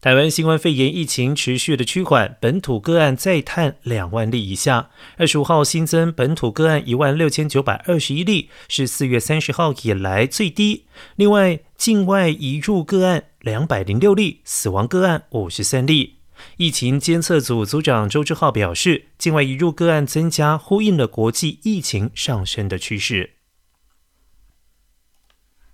台湾新冠肺炎疫情持续的趋缓，本土个案再探两万例以下。二十五号新增本土个案一万六千九百二十一例，是四月三十号以来最低。另外，境外移入个案两百零六例，死亡个案五十三例。疫情监测组组长周志浩表示，境外移入个案增加，呼应了国际疫情上升的趋势。